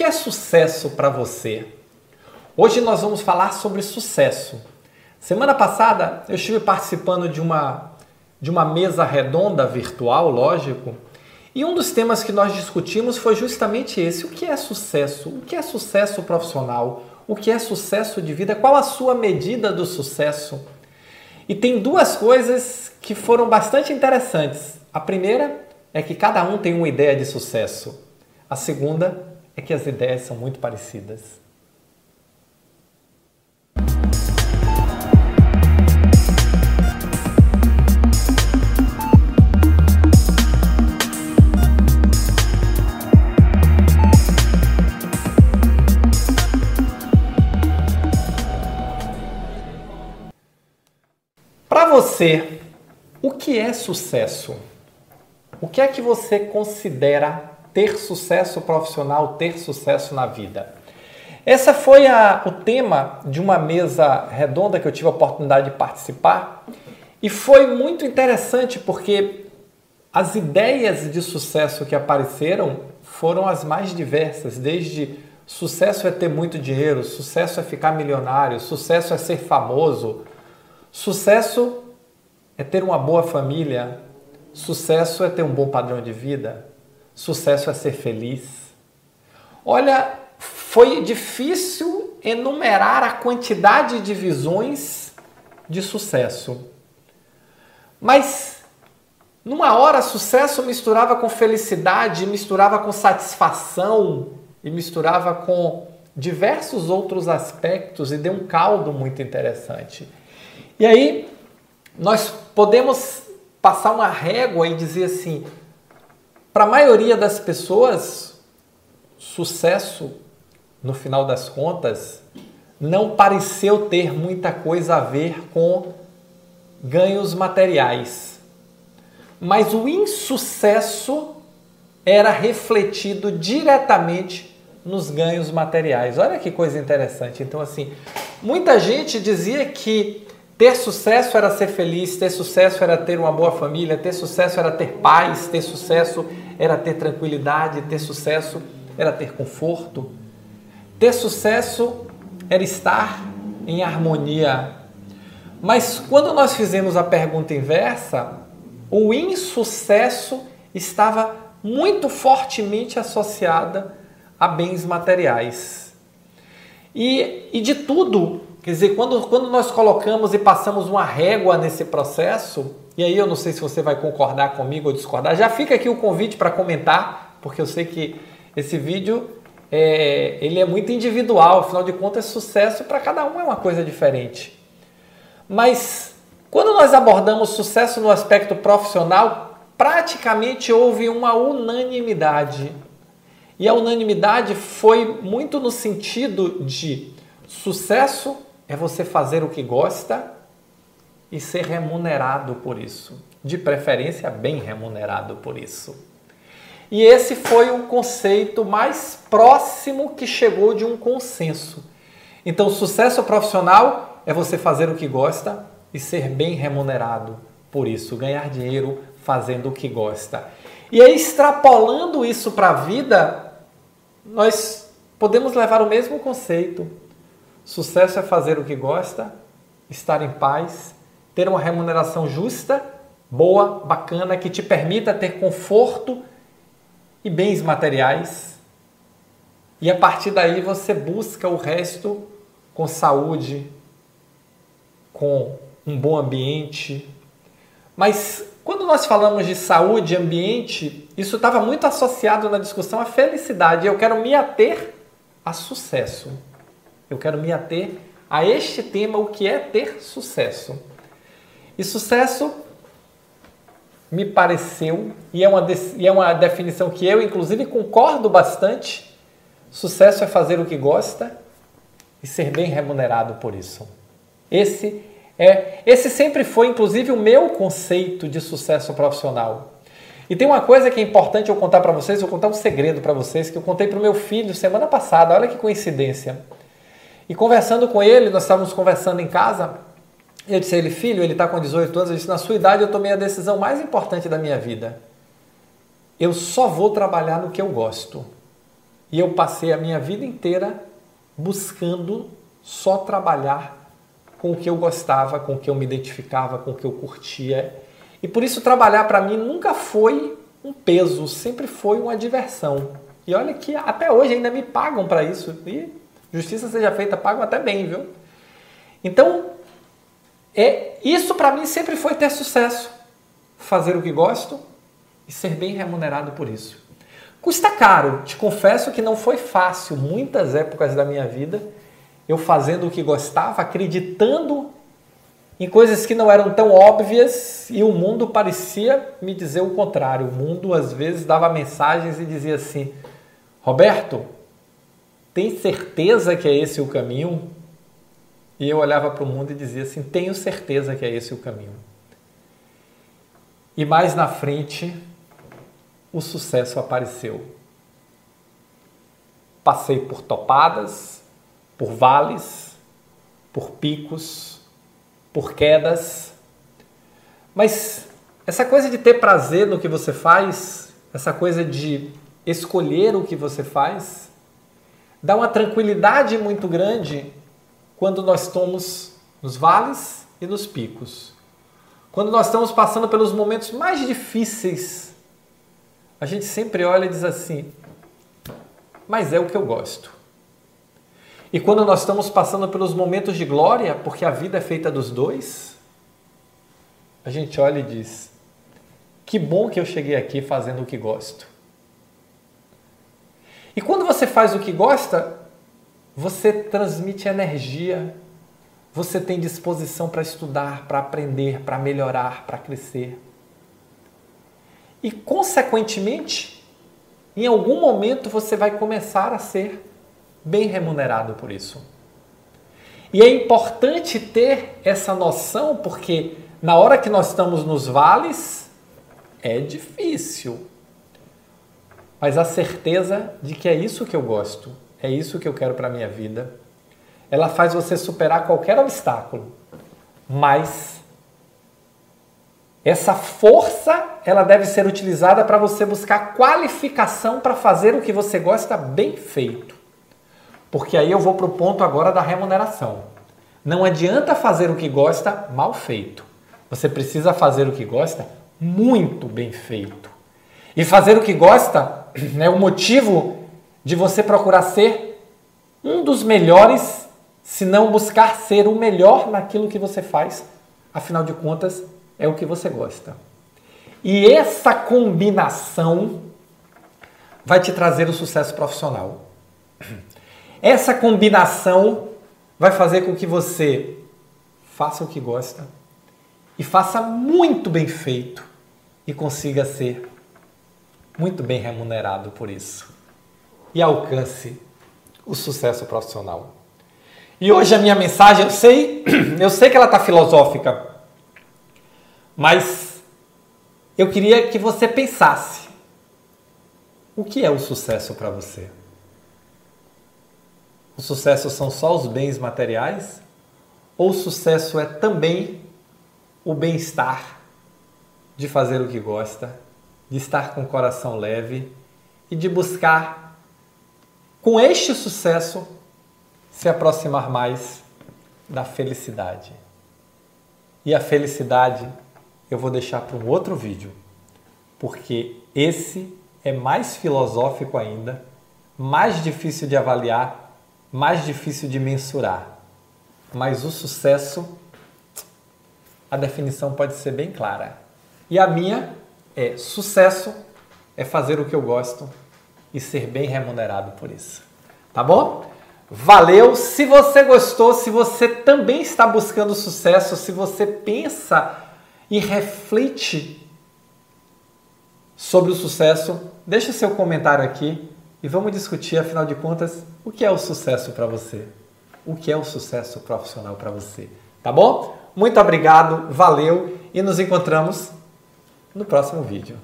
que é sucesso para você? Hoje nós vamos falar sobre sucesso. Semana passada eu estive participando de uma, de uma mesa redonda virtual, lógico, e um dos temas que nós discutimos foi justamente esse: o que é sucesso? O que é sucesso profissional? O que é sucesso de vida? Qual a sua medida do sucesso? E tem duas coisas que foram bastante interessantes. A primeira é que cada um tem uma ideia de sucesso. A segunda é que as ideias são muito parecidas. Para você, o que é sucesso? O que é que você considera ter sucesso profissional, ter sucesso na vida? Essa foi a, o tema de uma mesa redonda que eu tive a oportunidade de participar e foi muito interessante porque as ideias de sucesso que apareceram foram as mais diversas, desde sucesso é ter muito dinheiro, sucesso é ficar milionário, sucesso é ser famoso, sucesso é ter uma boa família, Sucesso é ter um bom padrão de vida. Sucesso é ser feliz. Olha, foi difícil enumerar a quantidade de visões de sucesso. Mas numa hora, sucesso misturava com felicidade, misturava com satisfação e misturava com diversos outros aspectos e deu um caldo muito interessante. E aí, nós podemos passar uma régua e dizer assim: para a maioria das pessoas, sucesso, no final das contas, não pareceu ter muita coisa a ver com ganhos materiais. Mas o insucesso era refletido diretamente nos ganhos materiais. Olha que coisa interessante. Então, assim, muita gente dizia que ter sucesso era ser feliz, ter sucesso era ter uma boa família, ter sucesso era ter paz, ter sucesso era ter tranquilidade, ter sucesso era ter conforto. Ter sucesso era estar em harmonia. Mas quando nós fizemos a pergunta inversa, o insucesso estava muito fortemente associada a bens materiais. E, e de tudo Quer dizer, quando, quando nós colocamos e passamos uma régua nesse processo, e aí eu não sei se você vai concordar comigo ou discordar, já fica aqui o convite para comentar, porque eu sei que esse vídeo é, ele é muito individual, afinal de contas, sucesso para cada um é uma coisa diferente. Mas quando nós abordamos sucesso no aspecto profissional, praticamente houve uma unanimidade. E a unanimidade foi muito no sentido de sucesso é você fazer o que gosta e ser remunerado por isso. De preferência, bem remunerado por isso. E esse foi o conceito mais próximo que chegou de um consenso. Então, sucesso profissional é você fazer o que gosta e ser bem remunerado por isso, ganhar dinheiro fazendo o que gosta. E aí, extrapolando isso para a vida, nós podemos levar o mesmo conceito. Sucesso é fazer o que gosta, estar em paz, ter uma remuneração justa, boa, bacana, que te permita ter conforto e bens materiais. E a partir daí você busca o resto com saúde, com um bom ambiente. Mas quando nós falamos de saúde e ambiente, isso estava muito associado na discussão à felicidade. Eu quero me ater a sucesso. Eu quero me ater a este tema, o que é ter sucesso. E sucesso me pareceu, e é uma, e é uma definição que eu, inclusive, concordo bastante: sucesso é fazer o que gosta e ser bem remunerado por isso. Esse é, esse sempre foi, inclusive, o meu conceito de sucesso profissional. E tem uma coisa que é importante eu contar para vocês, eu contar um segredo para vocês que eu contei para o meu filho semana passada. Olha que coincidência. E conversando com ele, nós estávamos conversando em casa, eu disse a ele, filho, ele está com 18 anos, eu disse, na sua idade eu tomei a decisão mais importante da minha vida. Eu só vou trabalhar no que eu gosto. E eu passei a minha vida inteira buscando só trabalhar com o que eu gostava, com o que eu me identificava, com o que eu curtia. E por isso trabalhar para mim nunca foi um peso, sempre foi uma diversão. E olha que até hoje ainda me pagam para isso. E justiça seja feita, pagam até bem, viu? Então, é, isso para mim sempre foi ter sucesso. Fazer o que gosto e ser bem remunerado por isso. Custa caro, te confesso que não foi fácil. Muitas épocas da minha vida, eu fazendo o que gostava, acreditando em coisas que não eram tão óbvias e o mundo parecia me dizer o contrário. O mundo às vezes dava mensagens e dizia assim: Roberto, tem certeza que é esse o caminho? E eu olhava para o mundo e dizia assim: tenho certeza que é esse o caminho. E mais na frente, o sucesso apareceu. Passei por topadas, por vales, por picos, por quedas. Mas essa coisa de ter prazer no que você faz, essa coisa de escolher o que você faz, dá uma tranquilidade muito grande quando nós estamos nos vales e nos picos. Quando nós estamos passando pelos momentos mais difíceis, a gente sempre olha e diz assim: mas é o que eu gosto. E quando nós estamos passando pelos momentos de glória, porque a vida é feita dos dois, a gente olha e diz: que bom que eu cheguei aqui fazendo o que gosto. E quando você faz o que gosta, você transmite energia, você tem disposição para estudar, para aprender, para melhorar, para crescer. E, consequentemente, em algum momento você vai começar a ser bem remunerado por isso. E é importante ter essa noção, porque na hora que nós estamos nos vales, é difícil. Mas a certeza de que é isso que eu gosto, é isso que eu quero para a minha vida. Ela faz você superar qualquer obstáculo. Mas essa força, ela deve ser utilizada para você buscar qualificação para fazer o que você gosta bem feito. Porque aí eu vou para o ponto agora da remuneração. Não adianta fazer o que gosta mal feito. Você precisa fazer o que gosta muito bem feito. E fazer o que gosta é o motivo de você procurar ser um dos melhores, se não buscar ser o melhor naquilo que você faz. Afinal de contas, é o que você gosta. E essa combinação vai te trazer o sucesso profissional. Essa combinação vai fazer com que você faça o que gosta e faça muito bem feito e consiga ser muito bem remunerado por isso e alcance o sucesso profissional. E hoje a minha mensagem, eu sei, eu sei que ela está filosófica, mas eu queria que você pensasse: o que é o sucesso para você? O sucesso são só os bens materiais? Ou o sucesso é também o bem-estar de fazer o que gosta, de estar com o coração leve e de buscar com este sucesso, se aproximar mais da felicidade. E a felicidade eu vou deixar para um outro vídeo, porque esse é mais filosófico ainda, mais difícil de avaliar, mais difícil de mensurar. Mas o sucesso, a definição pode ser bem clara. E a minha é: sucesso é fazer o que eu gosto e ser bem remunerado por isso. Tá bom? Valeu! Se você gostou, se você também está buscando sucesso, se você pensa e reflete sobre o sucesso, deixe seu comentário aqui e vamos discutir, afinal de contas, o que é o sucesso para você? O que é o sucesso profissional para você? Tá bom? Muito obrigado, valeu e nos encontramos no próximo vídeo.